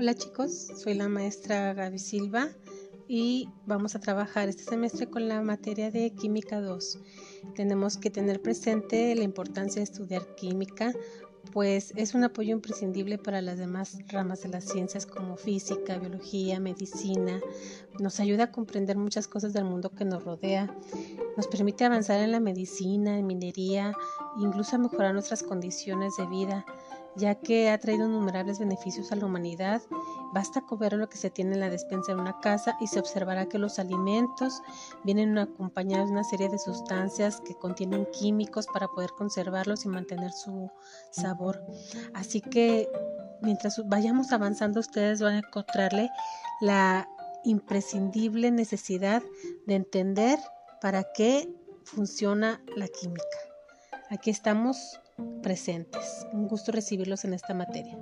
Hola chicos, soy la maestra Gaby Silva y vamos a trabajar este semestre con la materia de Química 2. Tenemos que tener presente la importancia de estudiar química, pues es un apoyo imprescindible para las demás ramas de las ciencias como física, biología, medicina. Nos ayuda a comprender muchas cosas del mundo que nos rodea. Nos permite avanzar en la medicina, en minería, incluso a mejorar nuestras condiciones de vida ya que ha traído innumerables beneficios a la humanidad. Basta con ver lo que se tiene en la despensa de una casa y se observará que los alimentos vienen acompañados de una serie de sustancias que contienen químicos para poder conservarlos y mantener su sabor. Así que mientras vayamos avanzando, ustedes van a encontrarle la imprescindible necesidad de entender para qué funciona la química. Aquí estamos presentes. Un gusto recibirlos en esta materia.